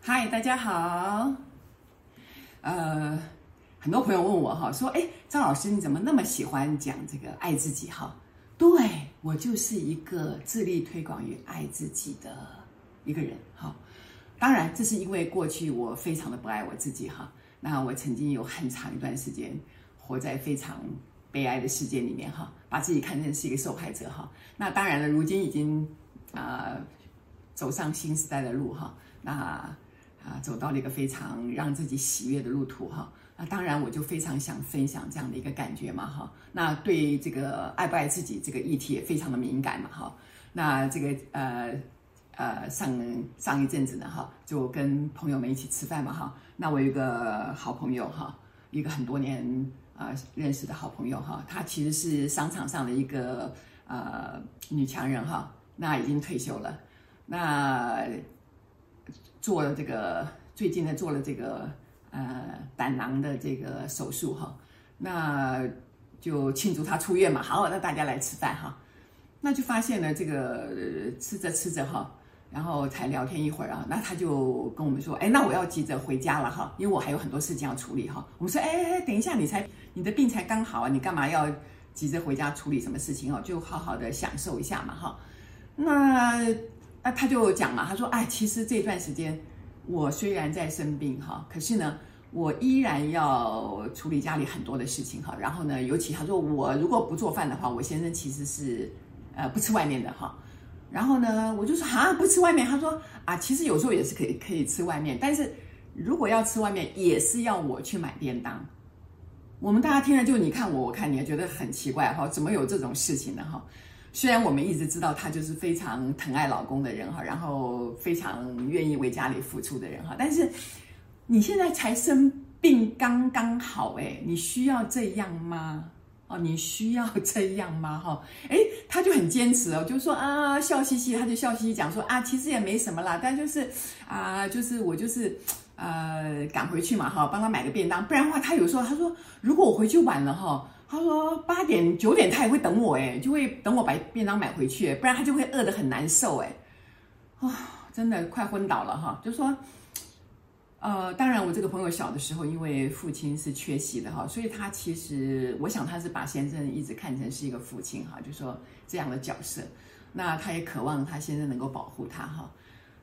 嗨，大家好。呃，很多朋友问我哈，说，哎，张老师你怎么那么喜欢讲这个爱自己哈？对，我就是一个致力推广与爱自己的一个人哈。当然，这是因为过去我非常的不爱我自己哈。那我曾经有很长一段时间活在非常悲哀的世界里面哈，把自己看成是一个受害者哈。那当然了，如今已经啊、走上新时代的路哈。那啊，走到了一个非常让自己喜悦的路途哈。那当然，我就非常想分享这样的一个感觉嘛哈。那对这个爱不爱自己这个议题也非常的敏感嘛哈。那这个呃呃上上一阵子呢哈，就跟朋友们一起吃饭嘛哈。那我有一个好朋友哈，一个很多年、呃、认识的好朋友哈，她其实是商场上的一个呃女强人哈。那已经退休了，那。做了这个，最近呢做了这个呃胆囊的这个手术哈，那就庆祝她出院嘛。好，那大家来吃饭哈，那就发现呢这个吃着吃着哈，然后才聊天一会儿啊，那他就跟我们说，哎，那我要急着回家了哈，因为我还有很多事情要处理哈。我们说，哎哎，等一下，你才你的病才刚好啊，你干嘛要急着回家处理什么事情哦？就好好的享受一下嘛哈。那。那他就讲嘛，他说：“哎，其实这段时间我虽然在生病哈，可是呢，我依然要处理家里很多的事情哈。然后呢，尤其他说我如果不做饭的话，我先生其实是呃不吃外面的哈。然后呢，我就说啊，不吃外面。他说啊，其实有时候也是可以可以吃外面，但是如果要吃外面，也是要我去买便当。我们大家听了就你看我，我看你，也觉得很奇怪哈，怎么有这种事情呢哈？”虽然我们一直知道她就是非常疼爱老公的人哈，然后非常愿意为家里付出的人哈，但是你现在才生病刚刚好诶，你需要这样吗？你需要这样吗？哈，诶，他就很坚持哦，就说啊，笑嘻嘻，他就笑嘻嘻讲说啊，其实也没什么啦，但就是啊，就是我就是呃赶回去嘛哈，帮他买个便当，不然的话他有时候他说如果我回去晚了哈。他说八点九点他也会等我哎，就会等我把便当买回去，不然他就会饿得很难受哎，啊，真的快昏倒了哈。就说，呃，当然我这个朋友小的时候，因为父亲是缺席的哈，所以他其实我想他是把先生一直看成是一个父亲哈，就说这样的角色，那他也渴望他先生能够保护他哈。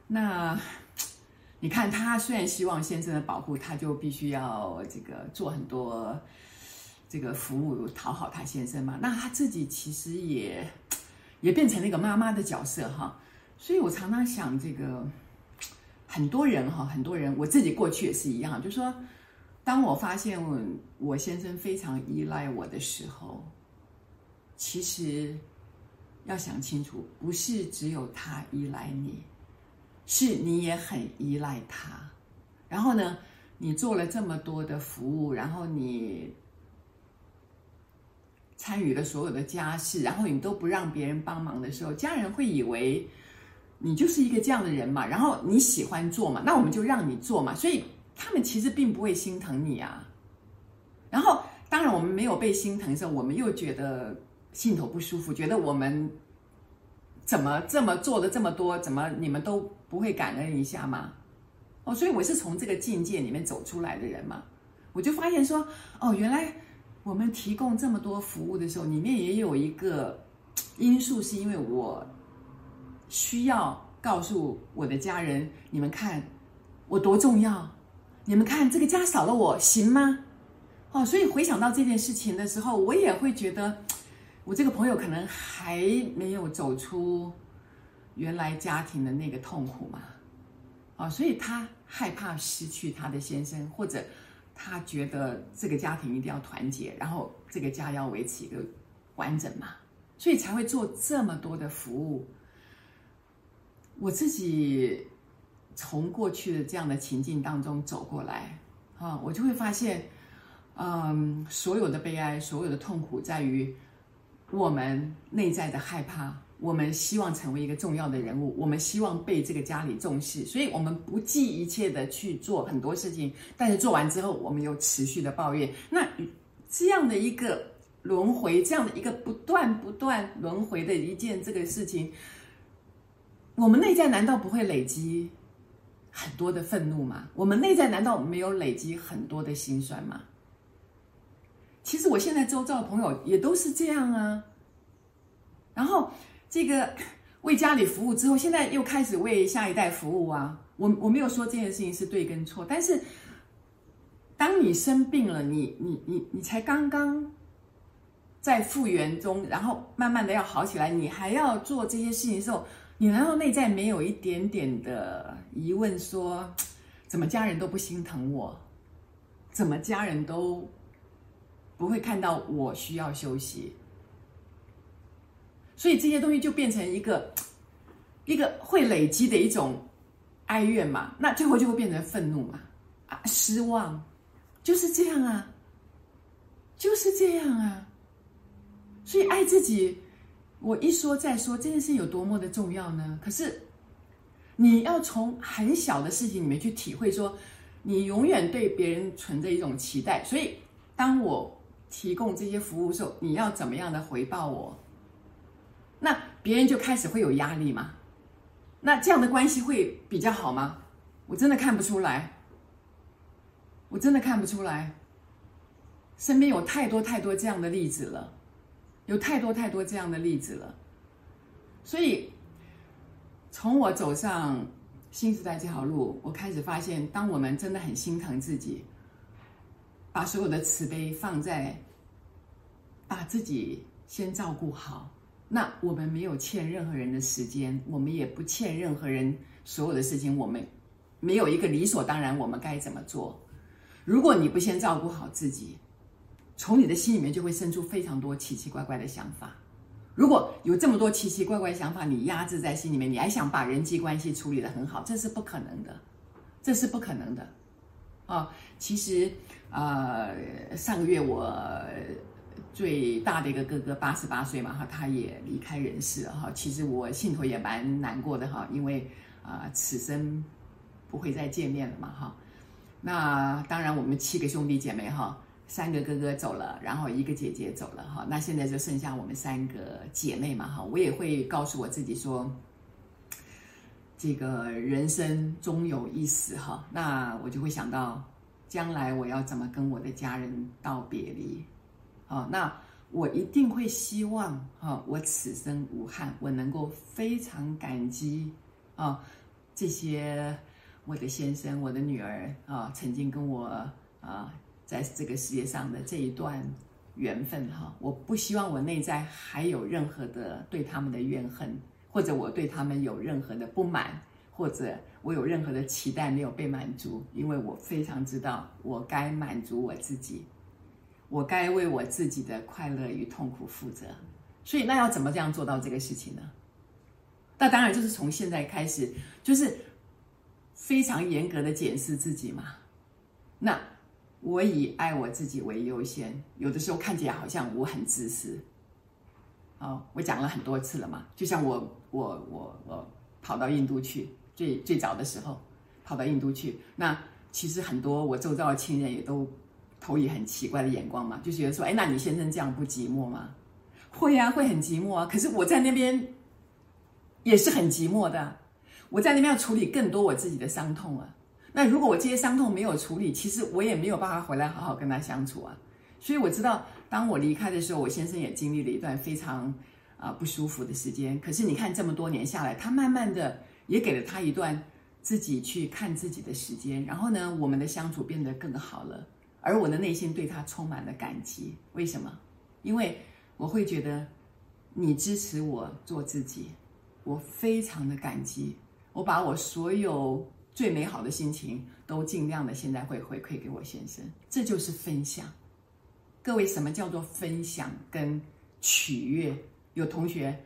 那你看他虽然希望先生的保护，他就必须要这个做很多。这个服务讨好他先生嘛，那他自己其实也 也变成那个妈妈的角色哈，所以我常常想，这个很多人哈，很多人我自己过去也是一样，就说，当我发现我我先生非常依赖我的时候，其实要想清楚，不是只有他依赖你，是你也很依赖他。然后呢，你做了这么多的服务，然后你。参与了所有的家事，然后你都不让别人帮忙的时候，家人会以为你就是一个这样的人嘛。然后你喜欢做嘛，那我们就让你做嘛。所以他们其实并不会心疼你啊。然后当然我们没有被心疼的时候，我们又觉得心头不舒服，觉得我们怎么这么做的这么多，怎么你们都不会感恩一下吗？哦，所以我是从这个境界里面走出来的人嘛，我就发现说，哦，原来。我们提供这么多服务的时候，里面也有一个因素，是因为我需要告诉我的家人：你们看我多重要，你们看这个家少了我行吗？哦，所以回想到这件事情的时候，我也会觉得，我这个朋友可能还没有走出原来家庭的那个痛苦嘛，啊，所以他害怕失去他的先生，或者。他觉得这个家庭一定要团结，然后这个家要维持一个完整嘛，所以才会做这么多的服务。我自己从过去的这样的情境当中走过来，啊，我就会发现，嗯，所有的悲哀，所有的痛苦，在于我们内在的害怕。我们希望成为一个重要的人物，我们希望被这个家里重视，所以我们不计一切的去做很多事情。但是做完之后，我们又持续的抱怨。那这样的一个轮回这样的一个不断不断轮回的一件这个事情，我们内在难道不会累积很多的愤怒吗？我们内在难道没有累积很多的心酸吗？其实我现在周遭的朋友也都是这样啊。然后这个为家里服务之后，现在又开始为下一代服务啊。我我没有说这件事情是对跟错，但是当你生病了，你你你你才刚刚在复原中，然后慢慢的要好起来，你还要做这些事情的时候，你难道内在没有一点点的疑问说，怎么家人都不心疼我，怎么家人都不会看到我需要休息？所以这些东西就变成一个一个会累积的一种。哀怨嘛，那最后就会变成愤怒嘛，啊，失望，就是这样啊，就是这样啊。所以爱自己，我一说再说，这件事有多么的重要呢？可是你要从很小的事情里面去体会说，说你永远对别人存着一种期待。所以当我提供这些服务的时候，你要怎么样的回报我？那别人就开始会有压力嘛。那这样的关系会比较好吗？我真的看不出来，我真的看不出来。身边有太多太多这样的例子了，有太多太多这样的例子了。所以，从我走上新时代这条路，我开始发现，当我们真的很心疼自己，把所有的慈悲放在把自己先照顾好。那我们没有欠任何人的时间，我们也不欠任何人所有的事情。我们没有一个理所当然，我们该怎么做？如果你不先照顾好自己，从你的心里面就会生出非常多奇奇怪怪的想法。如果有这么多奇奇怪怪的想法，你压制在心里面，你还想把人际关系处理得很好，这是不可能的，这是不可能的。啊，其实，呃，上个月我。最大的一个哥哥八十八岁嘛哈，他也离开人世了哈。其实我心头也蛮难过的哈，因为啊、此生不会再见面了嘛哈。那当然，我们七个兄弟姐妹哈，三个哥哥走了，然后一个姐姐走了哈。那现在就剩下我们三个姐妹嘛哈。我也会告诉我自己说，这个人生终有一死哈。那我就会想到，将来我要怎么跟我的家人道别离。啊，那我一定会希望，哈、我此生无憾，我能够非常感激，啊、这些我的先生、我的女儿啊、曾经跟我啊，在这个世界上的这一段缘分，哈、我不希望我内在还有任何的对他们的怨恨，或者我对他们有任何的不满，或者我有任何的期待没有被满足，因为我非常知道我该满足我自己。我该为我自己的快乐与痛苦负责，所以那要怎么这样做到这个事情呢？那当然就是从现在开始，就是非常严格的检视自己嘛。那我以爱我自己为优先，有的时候看起来好像我很自私。哦，我讲了很多次了嘛，就像我我我我跑到印度去，最最早的时候跑到印度去，那其实很多我周遭的亲人也都。投以很奇怪的眼光嘛，就觉得说，哎，那你先生这样不寂寞吗？会、啊，会很寂寞啊。可是我在那边也是很寂寞的，我在那边要处理更多我自己的伤痛啊。那如果我这些伤痛没有处理，其实我也没有办法回来好好跟他相处啊。所以我知道，当我离开的时候，我先生也经历了一段非常啊、不舒服的时间。可是你看这么多年下来，他慢慢的也给了他一段自己去看自己的时间，然后呢，我们的相处变得更好了。而我的内心对他充满了感激，为什么？因为我会觉得你支持我做自己，我非常的感激。我把我所有最美好的心情都尽量的现在会回馈给我先生，这就是分享。各位，什么叫做分享跟取悦？有同学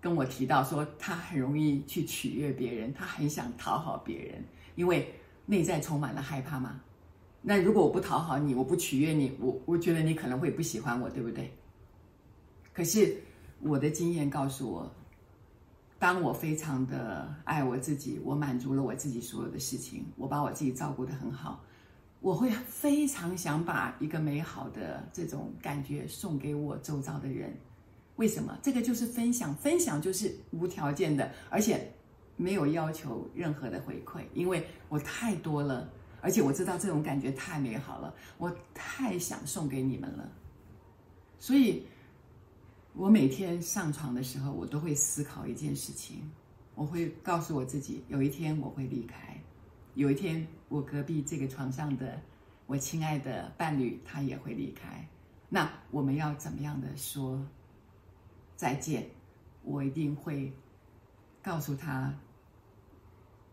跟我提到说，他很容易去取悦别人，他很想讨好别人，因为内在充满了害怕嘛。那如果我不讨好你，我不取悦你，我我觉得你可能会不喜欢我，对不对？可是我的经验告诉我，当我非常的爱我自己，我满足了我自己所有的事情，我把我自己照顾得很好，我会非常想把一个美好的这种感觉送给我周遭的人。为什么？这个就是分享，分享就是无条件的，而且没有要求任何的回馈，因为我太多了，而且我知道这种感觉太美好了，我太想送给你们了。所以，我每天上床的时候，我都会思考一件事情，我会告诉我自己，有一天我会离开。有一天，我隔壁这个床上的我亲爱的伴侣，他也会离开。那我们要怎么样的说再见？我一定会告诉他，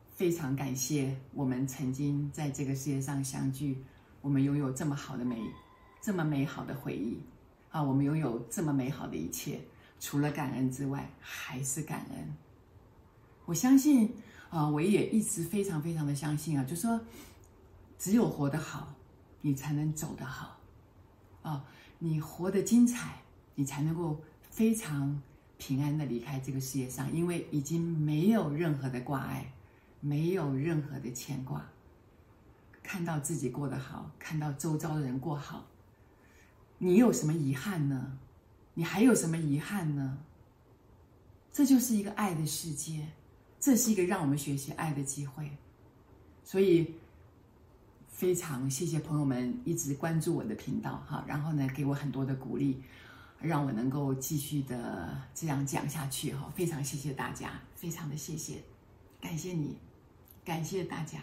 非常感谢我们曾经在这个世界上相聚，我们拥有这么好的美，这么美好的回忆啊！我们拥有这么美好的一切，除了感恩之外，还是感恩。我相信。啊，我也一直非常非常的相信啊，就说只有活得好，你才能走得好，啊，你活得精彩，你才能够非常平安的离开这个世界上，因为已经没有任何的挂碍，没有任何的牵挂，看到自己过得好，看到周遭的人过好，你有什么遗憾呢？你还有什么遗憾呢？这就是一个爱的世界。这是一个让我们学习爱的机会，所以非常谢谢朋友们一直关注我的频道哈，然后呢给我很多的鼓励，让我能够继续的这样讲下去哈，非常谢谢大家，非常的谢谢，感谢你，感谢大家。